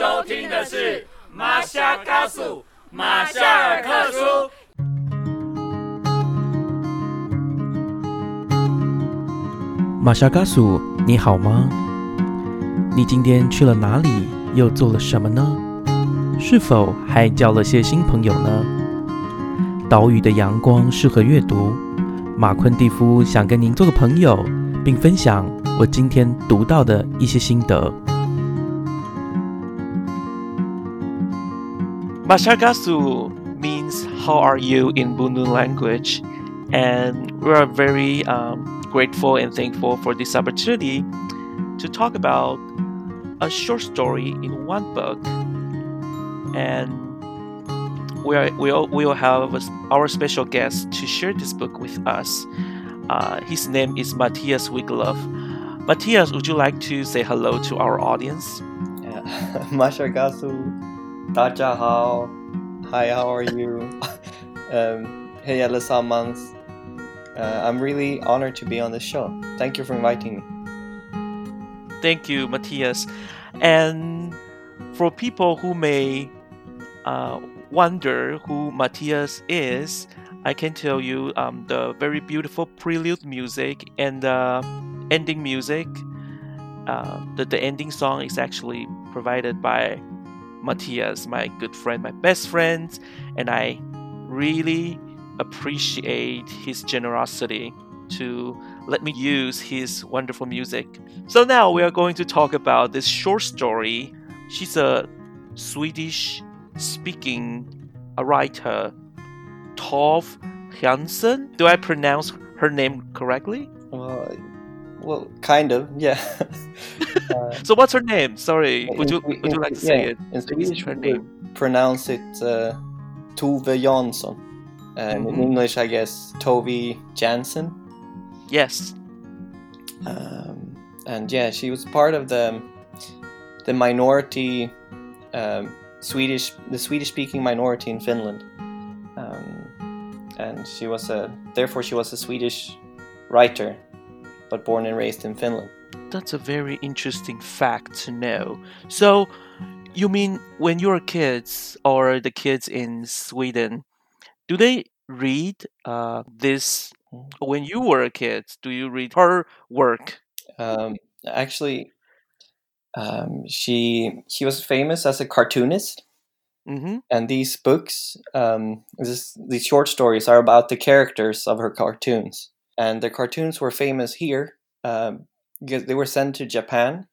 收听的是马夏卡苏马夏尔克书。马夏卡苏，你好吗？你今天去了哪里？又做了什么呢？是否还交了些新朋友呢？岛屿的阳光适合阅读。马昆蒂夫想跟您做个朋友，并分享我今天读到的一些心得。Mashagasu means how are you in Bunun language, and we are very um, grateful and thankful for this opportunity to talk about a short story in one book, and we are we will, we will have our special guest to share this book with us. Uh, his name is Mathias Wiglove. Mathias, would you like to say hello to our audience? Yeah. Mashagasu Dacha how? Hi, how are you? um, hey, allesammans. Uh, I'm really honored to be on this show. Thank you for inviting me. Thank you, Mathias. And for people who may uh, wonder who Mathias is, I can tell you um, the very beautiful prelude music and the ending music. Uh, the, the ending song is actually provided by Mathias, my good friend, my best friend, and I really appreciate his generosity to let me use his wonderful music. So now we are going to talk about this short story. She's a Swedish speaking writer, Tove Jansson. Do I pronounce her name correctly? Well, well, kind of, yeah. uh, so what's her name? Sorry, would you would you like to say yeah, it? In Swedish, her name. pronounce it uh, Tove Jansson. And Mhm. in English, I guess Tove Jansen. Yes. Um, and yeah, she was part of the the minority um, Swedish, the Swedish-speaking minority in Finland. Um, and she was a, therefore, she was a Swedish writer, but born and raised in Finland. That's a very interesting fact to know. So, you mean when you're kids or the kids in Sweden, do they read uh, this? When you were a kid, do you read her work? Um, actually, um, she she was famous as a cartoonist, Mm-hmm. and these books, um, this, these short stories, are about the characters of her cartoons. And the cartoons were famous here um, because they were sent to Japan.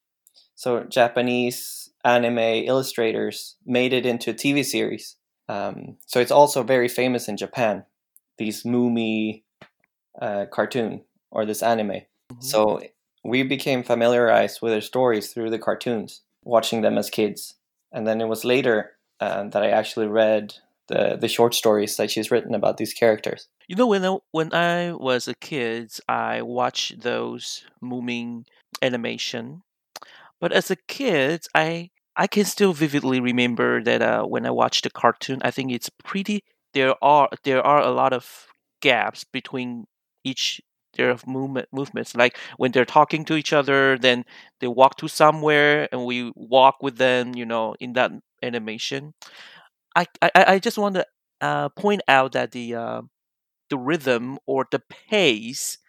So Japanese anime illustrators made it into a TV series. Um, so it's also very famous in Japan. These Moomin uh, cartoon or this anime. So we became familiarized with her stories through the cartoons, watching them as kids. And then it was later uh, that I actually read the, the short stories that she's written about these characters. You know, when I, when I was a kid, I watched those moving animation. But as a kid, I I can still vividly remember that uh, when I watched the cartoon, I think it's pretty. There are there are a lot of gaps between each their movement movements. Like when they're talking to each other, then they walk to somewhere, and we walk with them. You know, in that animation. I I, I just want to uh, point out that the uh, the rhythm or the pace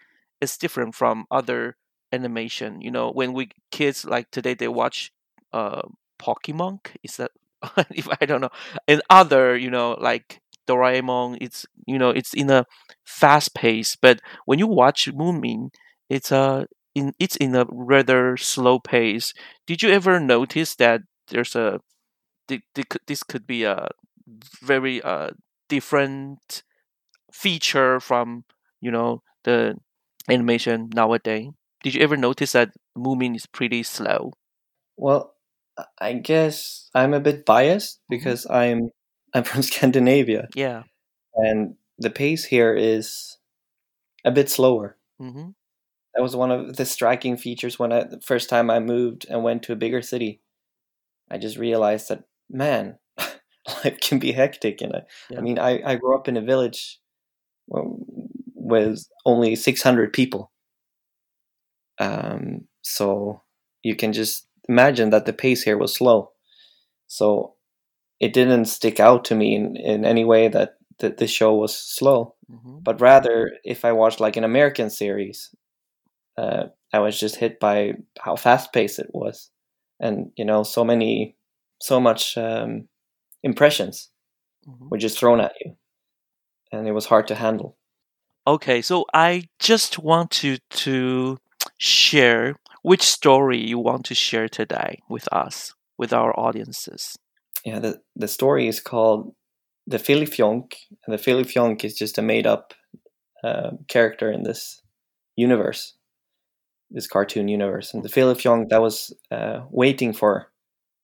is different from other animation. You know, when we kids like today they watch uh Pokemon. Is that if I don't know, and other you know like Doraemon. It's you know it's in a fast pace, but when you watch Moomin, it's a in it's in a rather slow pace. Did you ever notice that there's a this could be a very uh different feature from you know the animation nowadays. Did you ever notice that Moomin is pretty slow? Well, I guess I'm a bit biased because I'm I'm from Scandinavia, Yeah. and the pace here is a bit slower. Mm-hmm. That was one of the striking features when I the first time I moved and went to a bigger city. I just realized that man, life can be hectic, and I, Yeah. I mean, I I grew up in a village with only 600 people, um, so you can just imagine that the pace here was slow. So it didn't stick out to me in, in any way that, that this show was slow. hmm But rather, if I watched like an American series, uh, I was just hit by how fast paced it was, and you know, so many, so much um, impressions hmm were just thrown at you, and it was hard to handle. Okay, so I just want to to share which story you want to share today with us, with our audiences. Yeah, the the story is called the Fillyjonk, and the Fillyjonk is just a made up uh, character in this universe, this cartoon universe. And the Fillyjonk that was uh, waiting for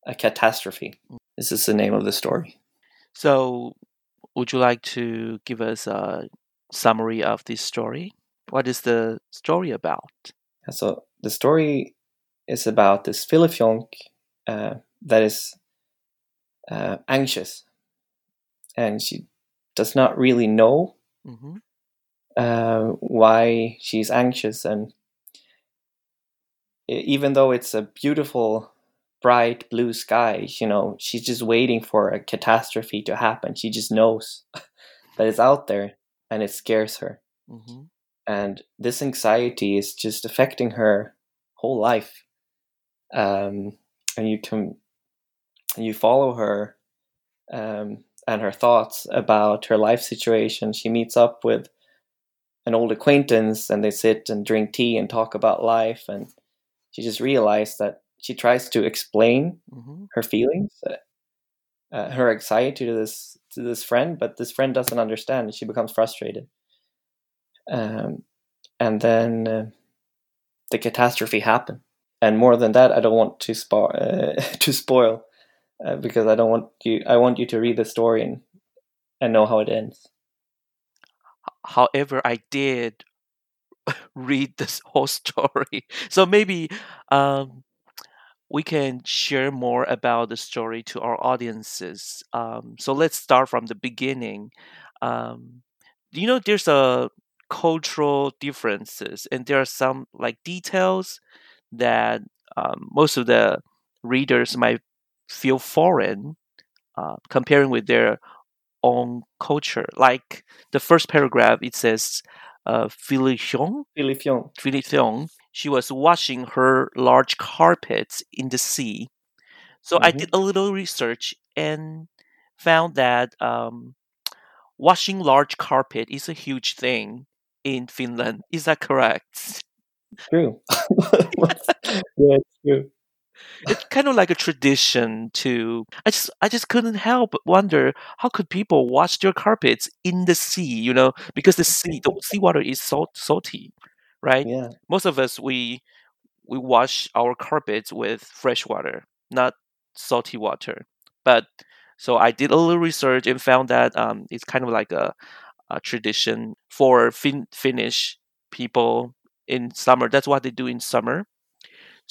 a catastrophe. This is the name of the story. So, would you like to give us a summary of this story? What is the story about? So the story is about this Fillyjonk uh, that is uh, anxious, and she does not really know hmm uh, why she's anxious and even though it's a beautiful bright blue sky you know she's just waiting for a catastrophe to happen. She just knows that it's out there and it scares her. Hmm and this anxiety is just affecting her whole life. Um, and you can you follow her um, and her thoughts about her life situation. She meets up with an old acquaintance and they sit and drink tea and talk about life. And she just realized that she tries to explain hmm her feelings uh, uh, her anxiety to this to this friend but this friend doesn't understand and she becomes frustrated. Um, and then uh, the catastrophe happened. And more than that i don't want to spoil uh, to spoil uh, because i don't want you i want you to read the story and and know how it ends. However, I did read this whole story, so maybe um, we can share more about the story to our audiences. Um, so let's start from the beginning. Um, you know, there's a cultural differences, and there are some like details that um, most of the readers might feel foreign uh, comparing with their own culture. Like the first paragraph, it says, uh, Philly Xiong, Philly Fion. Philly Xiong, she was washing her large carpets in the sea. So I Mhm. did a little research and found that um, washing large carpet is a huge thing in Finland. Is that correct? true yeah it's true it's kind of like a tradition to i just i just couldn't help but wonder how could people wash their carpets in the sea you know because the sea the seawater is salt salty right yeah most of us we we wash our carpets with fresh water not salty water but so i did a little research and found that um, it's kind of like a, a tradition for fin- finnish people in summer that's what they do in summer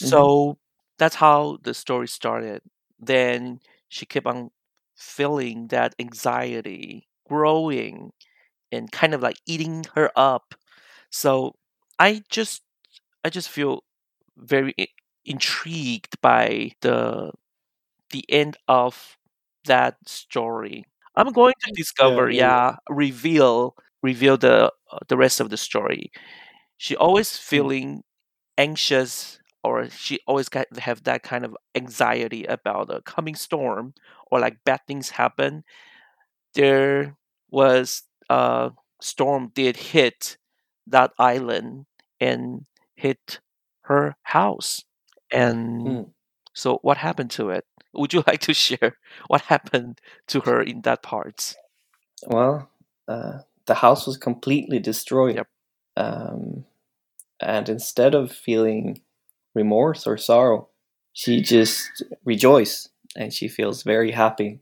Mhm. so that's how the story started. Then she kept on feeling that anxiety growing and kind of like eating her up. So I just I just feel very intrigued by the the end of that story. I'm going to discover, yeah, yeah. reveal reveal the uh, the rest of the story. She always feeling anxious or she always got have that kind of anxiety about a coming storm or like bad things happen there was a storm did hit that island and hit her house and Mm. so what happened to it would you like to share what happened to her in that part Well, uh, the house was completely destroyed. Yep. Um, and instead of feeling remorse or sorrow, she just rejoiced and she feels very happy.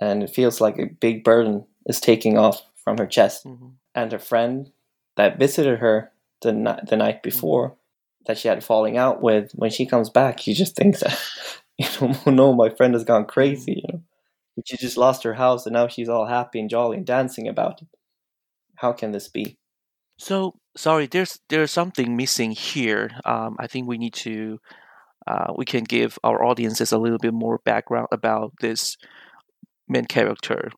And it feels like a big burden is taking off from her chest. Mhm. And her friend that visited her the, ni- the night before, that she had falling out with, when she comes back, you just think that, you know, "Oh no, my friend has gone crazy, you know. She just lost her house and now she's all happy and jolly and dancing about it. How can this be? So sorry, there's there's something missing here. Um, I think we need to uh, we can give our audiences a little bit more background about this main character.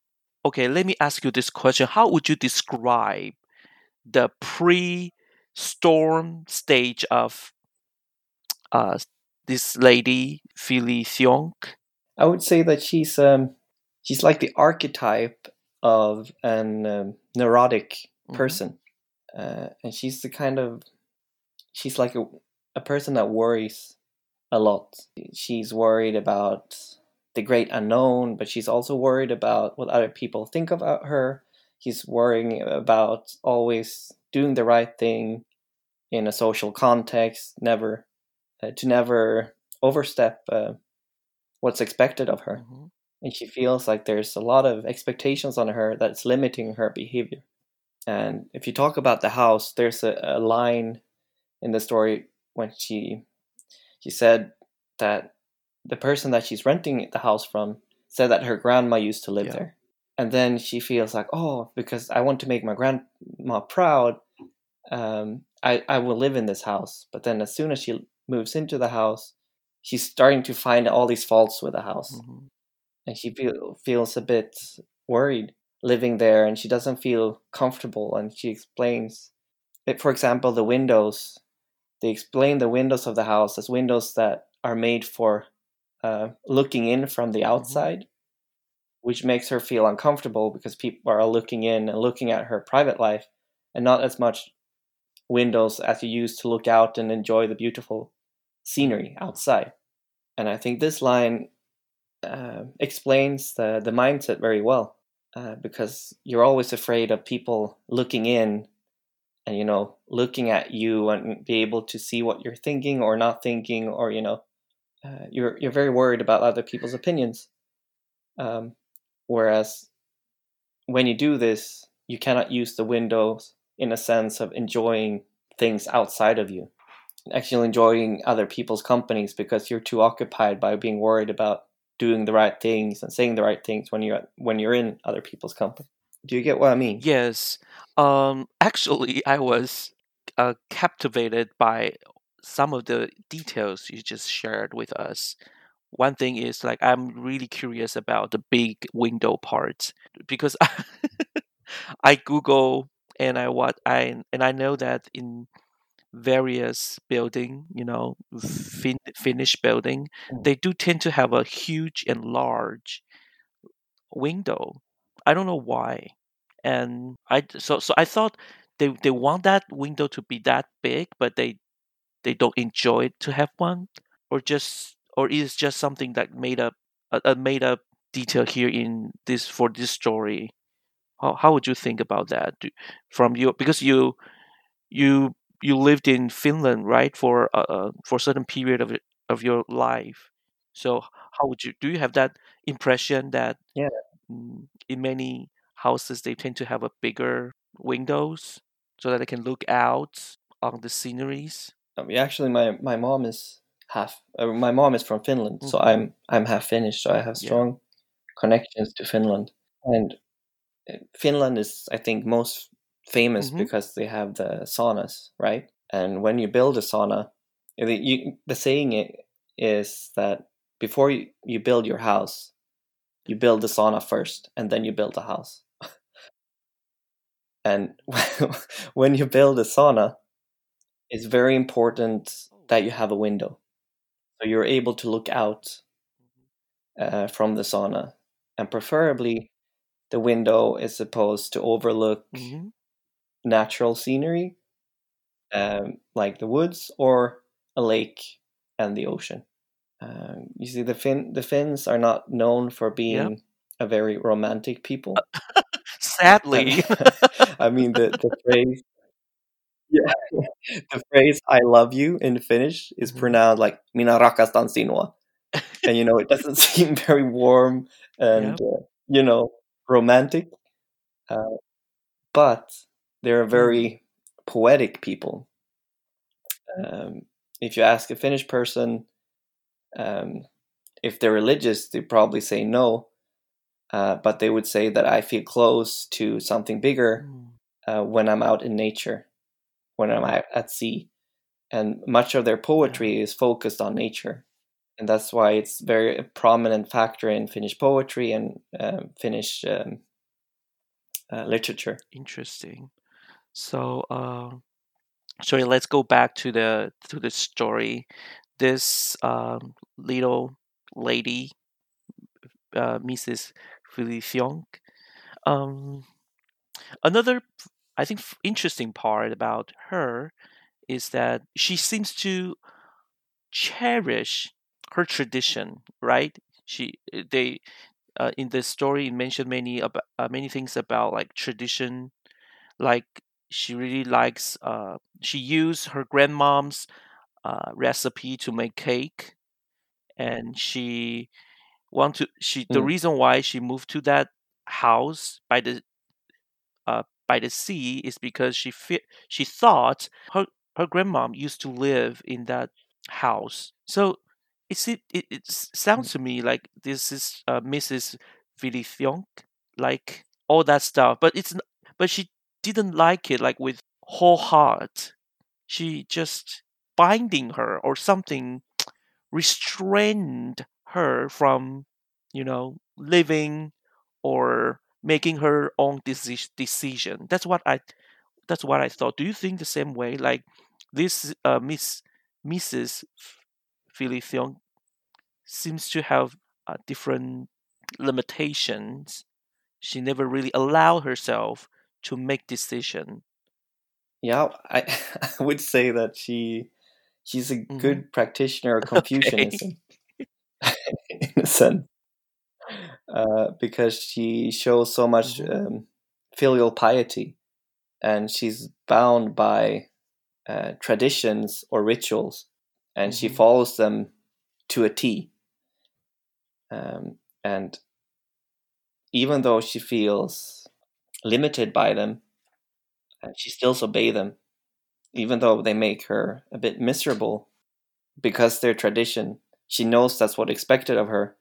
Okay, let me ask you this question: How would you describe the pre-storm stage of uh, this lady, Philly Thiong? I would say that she's um, she's like the archetype of an um, neurotic Mhm. person, uh, and she's the kind of she's like a a person that worries a lot. She's worried about the great unknown, but she's also worried about what other people think about her. She's worrying about always doing the right thing in a social context, never uh, to never overstep uh, what's expected of her Mhm. and she feels like there's a lot of expectations on her that's limiting her behavior. And if you talk about the house, there's a, a line in the story when she she said that the person that she's renting the house from said that her grandma used to live Yeah. there. And then she feels like, oh, because I want to make my grandma proud, um, I, I will live in this house. But then as soon as she moves into the house, she's starting to find all these faults with the house Mhm. and she feel, feels a bit worried living there and she doesn't feel comfortable and she explains that for example the windows they explain the windows of the house as windows that are made for uh, looking in from the outside which makes her feel uncomfortable because people are looking in and looking at her private life and not as much windows as you use to look out and enjoy the beautiful scenery outside. And i think this line uh, explains the, the mindset very well uh, because you're always afraid of people looking in and you know looking at you and be able to see what you're thinking or not thinking or you know uh, you're you're very worried about other people's opinions. Um, whereas when you do this you cannot use the windows in a sense of enjoying things outside of you actually enjoying other people's companies because you're too occupied by being worried about doing the right things and saying the right things when you're when you're in other people's company. Do you get what I mean? Yes. Um, actually, I was uh, captivated by some of the details you just shared with us. One thing is like I'm really curious about the big window part because I Google and I what I and I know that in various building, you know, fin- finished building, Mm. they do tend to have a huge and large window. I don't know why. And I so so I thought they they want that window to be that big, but they they don't enjoy it to have one, or just or is just something that made up a, a made up detail here in this for this story. How how would you think about that Do, from you because you you you lived in Finland right for a uh, for a certain period of of your life. So how would you do you have that impression that Yeah. mm, in many houses they tend to have a bigger windows so that they can look out on the sceneries? Um, actually, my my mom is half. Uh, my mom is from Finland, so Mhm. I'm I'm half Finnish, so I have Yeah. strong connections to Finland. And uh, Finland is, I think, most famous Mhm. because they have the saunas, right? And when you build a sauna, the, you, the saying is that before you, you build your house, you build the sauna first, and then you build the house. and when you build a sauna, it's very important that you have a window, so you're able to look out uh, from the sauna, and preferably the window is supposed to overlook Mhm. natural scenery, um, like the woods or a lake and the ocean. Um, you see, the Fin the Finns are not known for being a very romantic people. Sadly. I mean, the, the phrase, yeah, the phrase "I love you" in Finnish is Mhm. pronounced like "Minä rakastan sinua," and you know it doesn't seem very warm and uh, you know romantic. Uh, but they're very poetic people. Um, if you ask a Finnish person um, if they're religious, they probably say no. Uh, but they would say that I feel close to something bigger Mm. uh, when I'm out in nature, when I'm out at sea. and much of their poetry is focused on nature and that's why it's very a prominent factor in Finnish poetry and uh, Finnish um, uh, literature. Interesting. So, uh, sorry, let's go back to the to the story. This um, little lady, uh, Mrs. Fillyjonk. Um, another, I think, interesting part about her is that she seems to cherish her tradition, right? She eh, they uh, in the story mentioned many about uh, many things about like tradition, like she really likes uh she used her grandmom's uh, recipe to make cake, and she want to she the Mm. reason why she moved to that house by the uh by the sea is because she fe- she thought her her grandmom used to live in that house. So it it, it sounds to me like this is uh, Mrs. Fillyjonk, like all that stuff, but it's but she didn't like it like with whole heart. She just binding her or something restrained her from you know living or making her own deci- decision. That's what I that's what I thought. Do you think the same way? Like this uh, Miss Mrs. Fillyjonk seems to have uh, different limitations. She never really allowed herself to make decision. Yeah, I, I would say that she she's a Mhm. good practitioner of Okay. Confucianism in a sense, uh, because she shows so much Mhm. um, filial piety, and she's bound by uh, traditions or rituals, and she Mhm. follows them to a T. Um, and even though she feels limited by them, uh, she still obey them, even though they make her a bit miserable because they're tradition. She knows that's what expected of her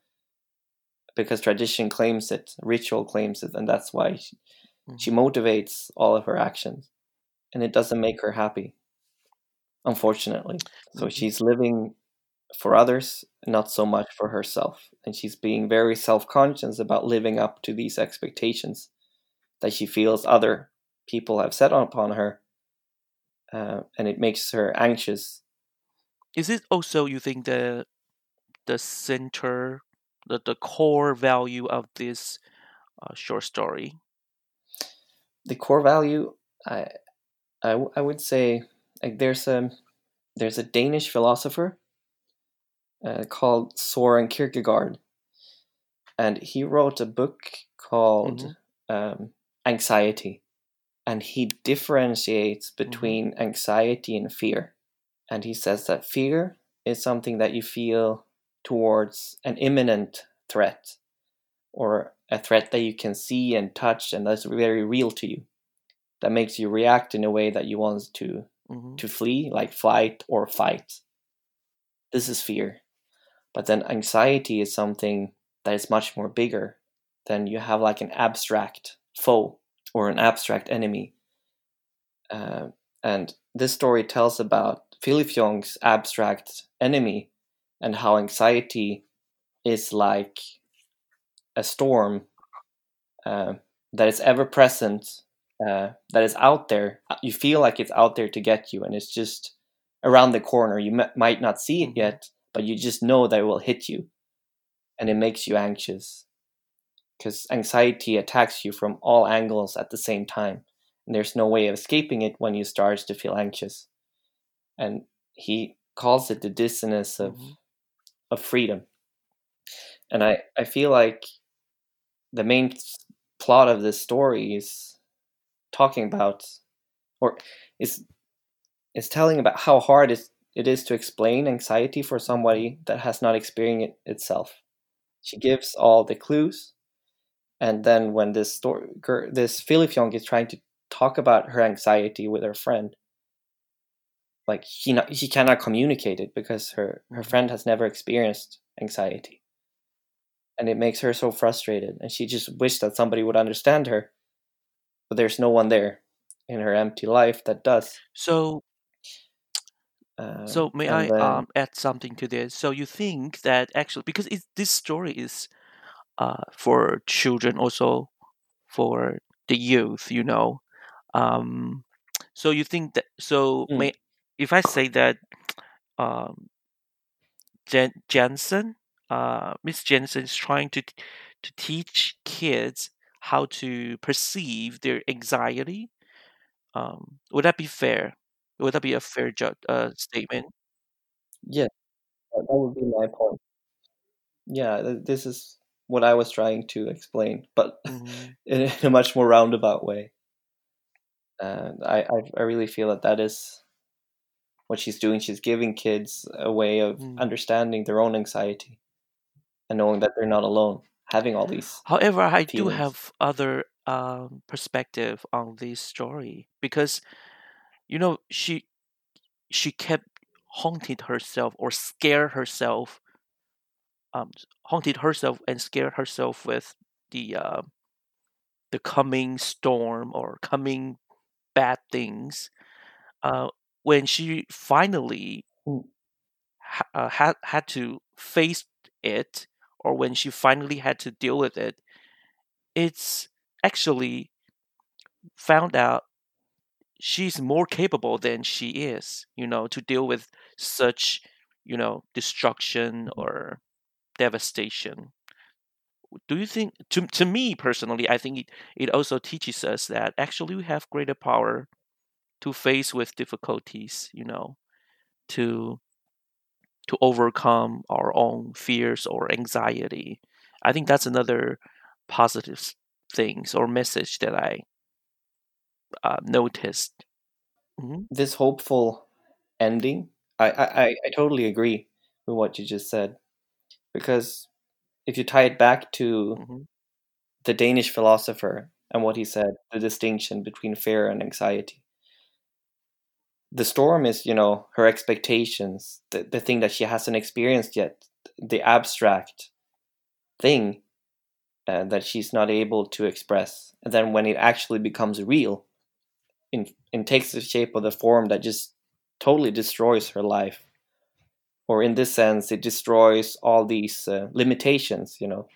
because tradition claims it, ritual claims it, and that's why she, she Mhm. motivates all of her actions. And it doesn't make her happy, unfortunately. So Mhm. she's living for others, not so much for herself. And she's being very self conscious about living up to these expectations that she feels other people have set upon her. Uh, and it makes her anxious. Is it also you think the the center, the the core value of this uh, short story? The core value, I, I, I would say, like there's a there's a Danish philosopher uh, called Soren Kierkegaard, and he wrote a book called um, Anxiety, and he differentiates between anxiety and fear, and he says that fear is something that you feel towards an imminent threat, or a threat that you can see and touch, and that's very real to you. That makes you react in a way that you want to Mhm. to flee, like flight or fight. This is fear. But then anxiety is something that is much more bigger. Then you have like an abstract foe or an abstract enemy. Uh, and this story tells about Philip Filifjong's abstract enemy and how anxiety is like a storm uh, that is ever present, uh, that is out there. You feel like it's out there to get you, and it's just around the corner. You m- might not see it Mhm. yet, but you just know that it will hit you, and it makes you anxious because anxiety attacks you from all angles at the same time, and there's no way of escaping it when you start to feel anxious. And he calls it the dizziness of Mhm. Of freedom. And I, I feel like the main plot of this story is talking about or is is telling about how hard it, it is to explain anxiety for somebody that has not experienced it itself. She gives all the clues, and then when this story, this Filifjong is trying to talk about her anxiety with her friend, like she not, she cannot communicate it because her her friend has never experienced anxiety, and it makes her so frustrated, and she just wished that somebody would understand her, but there's no one there in her empty life that does. So Uh, So may I then um, add something to this? So you think that actually, because it, this story is uh, for children, also for the youth, you know. Um, so you think that? So Mm. may if I say that um, Jen, Jensen, uh, Miss Jensen is trying to t- to teach kids how to perceive their anxiety. Um, would that be fair? Would that be a fair ju- uh, statement? yeah, that, would be my point. Yeah, th- this is what I was trying to explain, but Mhm. in, in a much more roundabout way. And I, I, I really feel that that is what she's doing. She's giving kids a way of Mm. understanding their own anxiety and knowing that they're not alone, having all these. However, I do have other um, perspective on this story because you know she she kept haunted herself or scared herself, um, haunted herself and scared herself with the uh, the coming storm or coming bad things. Uh, when she finally ha- uh, had had to face it, or when she finally had to deal with it, it's actually found out she's more capable than she is, you know, to deal with such, you know, destruction or devastation. Do you think to to me personally, I think it, it also teaches us that actually we have greater power to face with difficulties, you know, to to overcome our own fears or anxiety. I think that's another positive things or message that I uh, noticed. Mhm. This hopeful ending, I, I, I totally agree with what you just said. Because if you tie it back to Mhm. the Danish philosopher and what he said, the distinction between fear and anxiety. The storm is, you know, her expectations, the, the thing that she hasn't experienced yet, the abstract thing uh, that she's not able to express. And then when it actually becomes real, in, takes the shape of the form that just totally destroys her life. Or in this sense, it destroys all these uh, limitations, you know.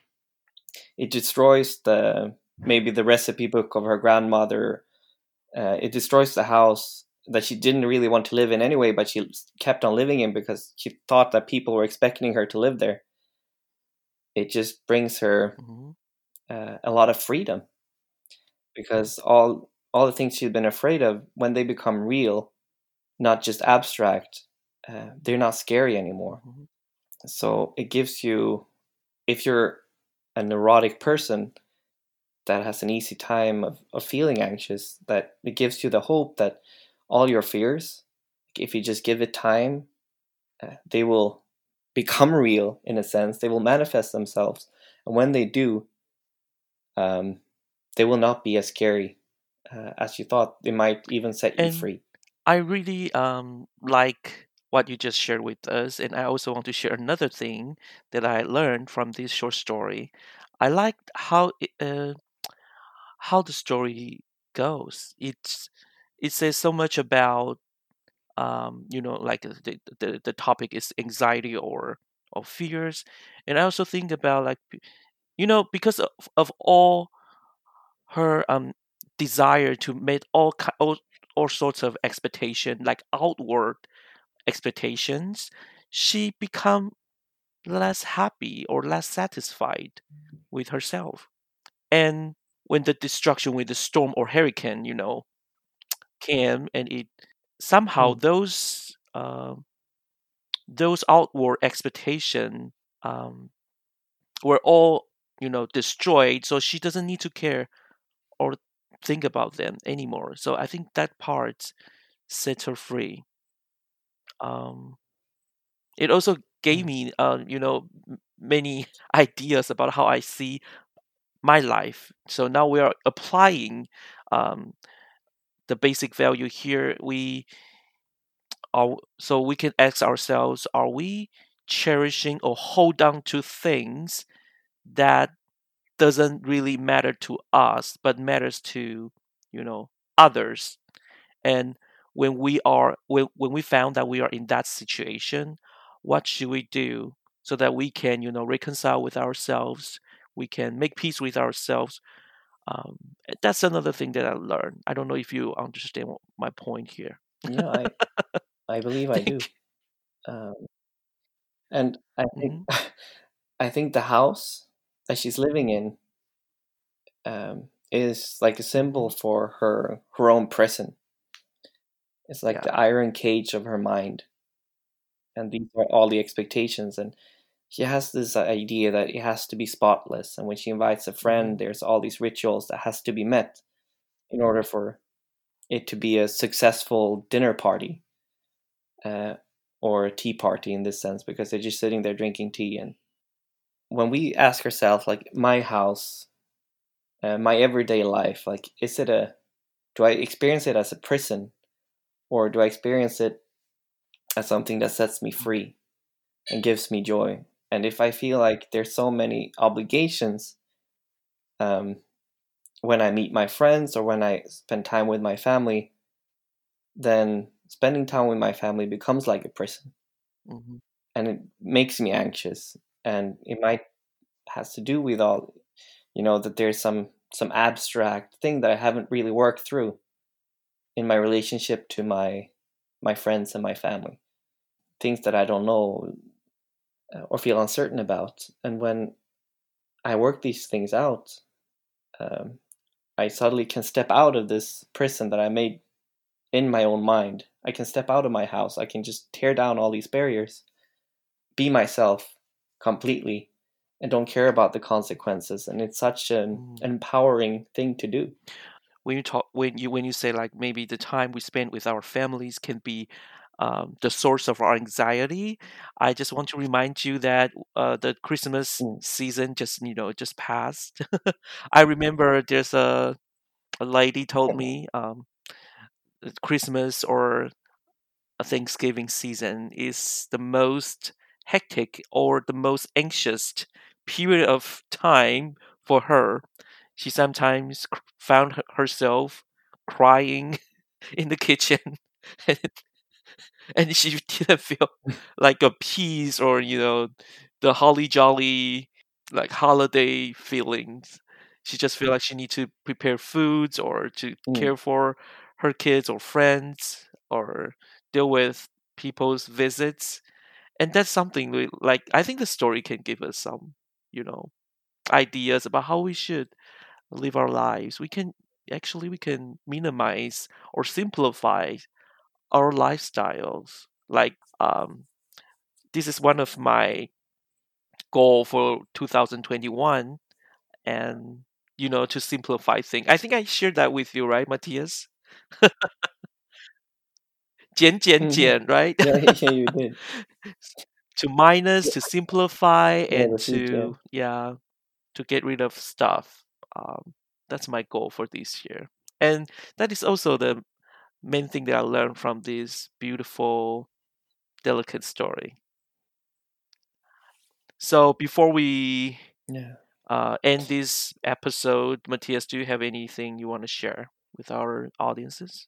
It destroys the maybe the recipe book of her grandmother. Uh, it destroys the house that she didn't really want to live in anyway, but she kept on living in because she thought that people were expecting her to live there. It just brings her Mhm. uh, a lot of freedom because all all the things she'd been afraid of when they become real, not just abstract, uh, they're not scary anymore. Mhm. So it gives you, if you're a neurotic person that has an easy time of, of feeling anxious, that it gives you the hope that all your fears, if you just give it time, uh, they will become real in a sense. They will manifest themselves. And when they do, um, they will not be as scary uh, as you thought. They might even set you And free. I really um like what you just shared with us, and I also want to share another thing that I learned from this short story. I liked how it, uh, how the story goes. It's it says so much about um you know like uh, the the, the topic is anxiety or or fears, and I also think about like you know because of, of all her um desire to meet all all, all sorts of expectation like outward expectations she become less happy or less satisfied with herself and when the destruction with the storm or hurricane you know came and it somehow Mm. those um those outward expectation um were all you know destroyed so she doesn't need to care or think about them anymore. So I think that part set her free. Um, it also gave Mm. me, uh, you know, many ideas about how I see my life. So now we are applying um, the basic value here. We are so we can ask ourselves: Are we cherishing or hold on to things that doesn't really matter to us, but matters to you know others? and when we are when, when we found that we are in that situation what should we do so that we can you know reconcile with ourselves we can make peace with ourselves um, that's another thing that i learned i don't know if you understand my point here yeah i i believe i do um, and i think mm-hmm. i think the house that she's living in um, is like a symbol for her her own prison it's like yeah. the iron cage of her mind. And these are all the expectations. And she has this idea that it has to be spotless. And when she invites a friend, mm-hmm. there's all these rituals that has to be met in order for it to be a successful dinner party uh, or a tea party in this sense, because they're just sitting there drinking tea. And when we ask ourselves, like, my house, uh, my everyday life, like, is it a, do I experience it as a prison or do I experience it as something that sets me free and gives me joy? And if I feel like there's so many obligations um, when I meet my friends or when I spend time with my family, then spending time with my family becomes like a prison. Mm-hmm. And it makes me anxious. And it might has to do with all, you know, that there's some some abstract thing that I haven't really worked through in my relationship to my my friends and my family things that i don't know or feel uncertain about. And when i work these things out um, i suddenly can step out of this prison that i made in my own mind. I can step out of my house. I can just tear down all these barriers be myself completely and don't care about the consequences. And it's such an mm. empowering thing to do. When you talk when you when you say like maybe the time we spend with our families can be um, the source of our anxiety. I just want to remind you that uh, the Christmas mm. season just you know just passed. I remember there's a a lady told me um, Christmas or a Thanksgiving season is the most hectic or the most anxious period of time for her she sometimes found herself crying in the kitchen and, and she didn't feel like a peace or you know the holly jolly like holiday feelings. She just feel like she need to prepare foods or to mm. care for her kids or friends or deal with people's visits. And that's something we, like i think the story can give us some you know ideas about how we should live our lives, we can actually we can minimize or simplify our lifestyles. Like um, this is one of my goal for 2021, and you know to simplify things. I think I shared that with you, right, Mathias? Jian Jian Jian, right? yeah, to minus, yeah. to simplify, and to yeah. to get rid of stuff. Um, that's my goal for this year, and that is also the main thing that i learned from this beautiful delicate story so before we yeah. uh, end this episode mathias do you have anything you want to share with our audiences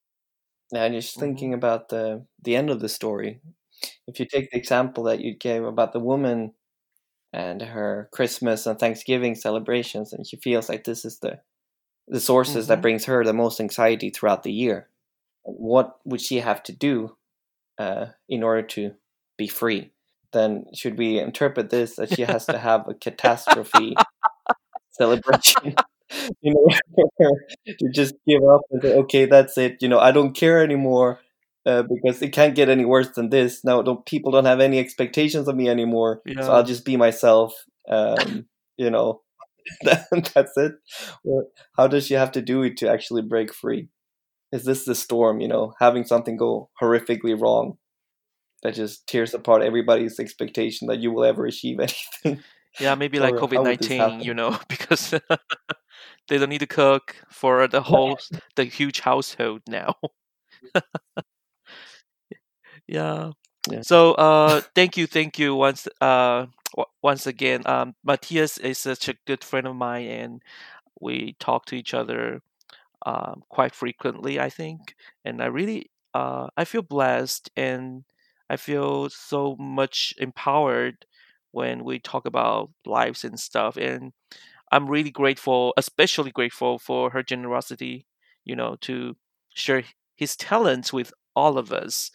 yeah, I'm just mm-hmm. thinking about the the end of the story. If you take the example that you gave about the woman and her Christmas and Thanksgiving celebrations, and she feels like this is the the sources mm-hmm. that brings her the most anxiety throughout the year. What would she have to do uh, in order to be free? Then should we interpret this that she has to have a catastrophe celebration? you know, to just give up and say, okay, that's it. You know, I don't care anymore uh, because it can't get any worse than this. Now, don't, people don't have any expectations of me anymore, yeah. so I'll just be myself. Um, you know, that's it. how does she have to do it to actually break free? Is this the storm? You know, having something go horrifically wrong that just tears apart everybody's expectation that you will ever achieve anything. Yeah, maybe like COVID nineteen, you know, because they don't need to cook for the whole the huge household now. Yeah. Yeah. So uh, thank you, thank you once uh once again. Um, Mathias is such a good friend of mine, and we talk to each other um, quite frequently, I think. And I really uh, I feel blessed and I feel so much empowered when we talk about lives and stuff. And I'm really grateful, especially grateful for her generosity, you know, to share his talents with all of us.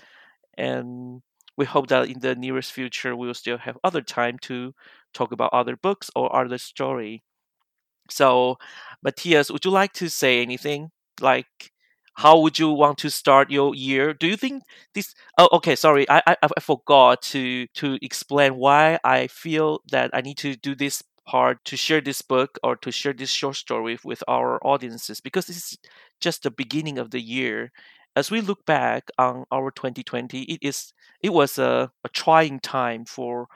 And we hope that in the nearest future we will still have other time to talk about other books or other story. So, Mathias, would you like to say anything? Like, how would you want to start your year? Do you think this? Oh, okay. Sorry, I I, I forgot to to explain why I feel that I need to do this part to share this book or to share this short story with our audiences because this is just the beginning of the year. As we look back on our 2020, it is it was a, a trying time for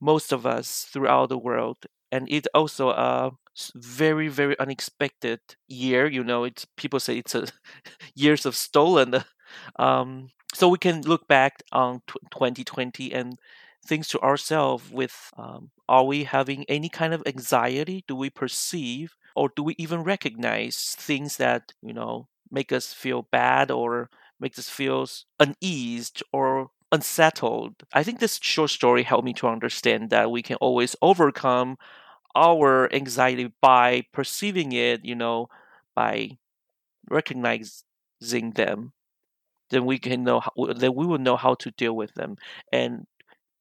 most of us throughout the world, and it also a very very unexpected year. You know, it's people say it's a years of stolen. Um, so we can look back on t- 2020 and things to ourselves with um, are we having any kind of anxiety do we perceive or do we even recognize things that you know make us feel bad or make us feel uneased or unsettled i think this short story helped me to understand that we can always overcome our anxiety by perceiving it you know by recognizing them then we can know how, then we will know how to deal with them and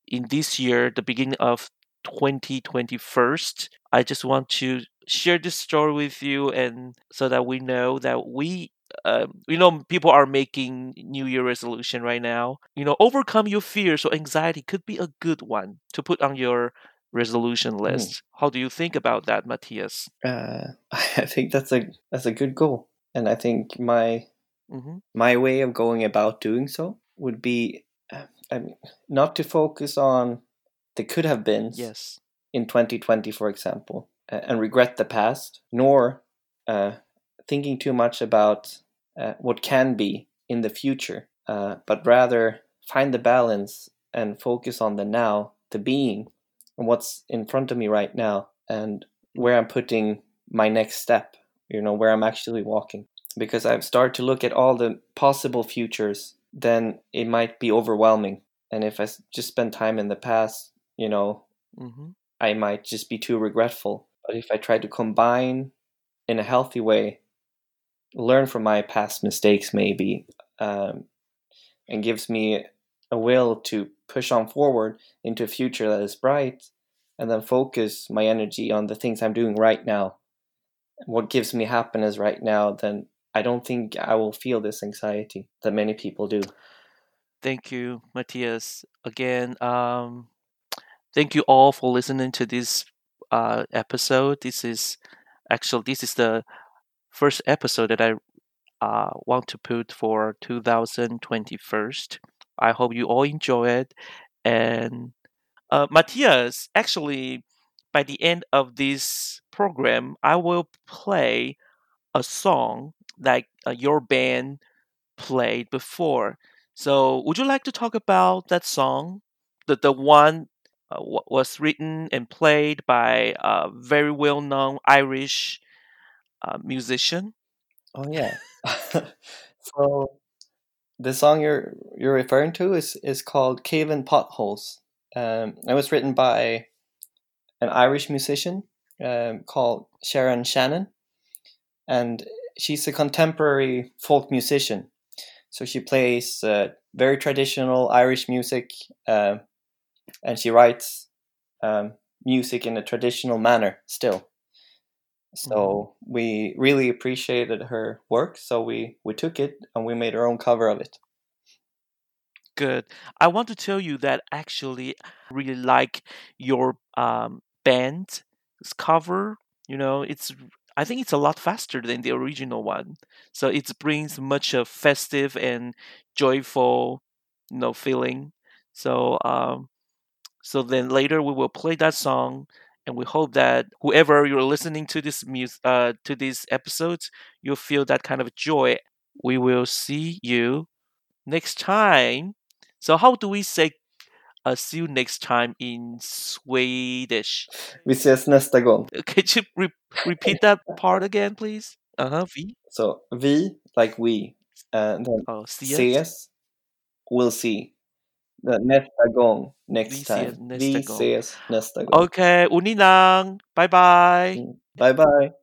in this year, the beginning of 2021, I just want to share this story with you, and so that we know that we, um, you know, people are making New Year resolution right now. You know, overcome your fears or anxiety could be a good one to put on your resolution Hmm. list. How do you think about that, Mathias? Uh, I think that's a that's a good goal, and I think my hmm my way of going about doing so would be uh, I mean, not to focus on the could have been Yes. in 2020, for example, and regret the past, nor uh, thinking too much about uh, what can be in the future, uh, but rather find the balance and focus on the now, the being, and what's in front of me right now, and where I'm putting my next step, you know, where I'm actually walking. Because I've started to look at all the possible futures, then it might be overwhelming. And if I just spend time in the past, you know, hmm I might just be too regretful. But if I try to combine in a healthy way, learn from my past mistakes, maybe, um, and gives me a will to push on forward into a future that is bright, and then focus my energy on the things I'm doing right now, what gives me happiness right now, then I don't think I will feel this anxiety that many people do. Thank you, Mathias. Again, um, thank you all for listening to this uh, episode. This is actually this is the first episode that I uh, want to put for 2021. I hope you all enjoy it. And uh, Mathias, actually, by the end of this program, I will play a song like uh, your band played before. So, would you like to talk about that song? The the one uh, wa- was written and played by a very well known Irish uh, musician. Oh yeah. so the song you're you're referring to is is called Cavan Potholes. Um, it was written by an Irish musician um, called Sharon Shannon, and she's a contemporary folk musician. So she plays uh, very traditional Irish music, uh, and she writes um, music in a traditional manner still. So we really appreciated her work, so we, we took it and we made our own cover of it. Good. I want to tell you that actually I really like your um, band's cover. You know, it's I think it's a lot faster than the original one. So it brings much of festive and joyful, you know, feeling. So um, so then later we will play that song, and we hope that whoever you're listening to this music, uh, to these episodes, you'll feel that kind of joy. We will see you next time. So how do we say uh, see you next time in Swedish? Vi ses nästa gång. Could you re- repeat that part again, please? Uh huh. V. So vi, like we, and then Oh, see us. ses, we'll see. The nästa gång, next Vi ses time. nästa Vi gång. ses nästa gång. Okay, uninang. Bye bye. Mm. Bye bye.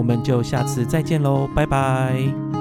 我们就下次再见喽，拜拜。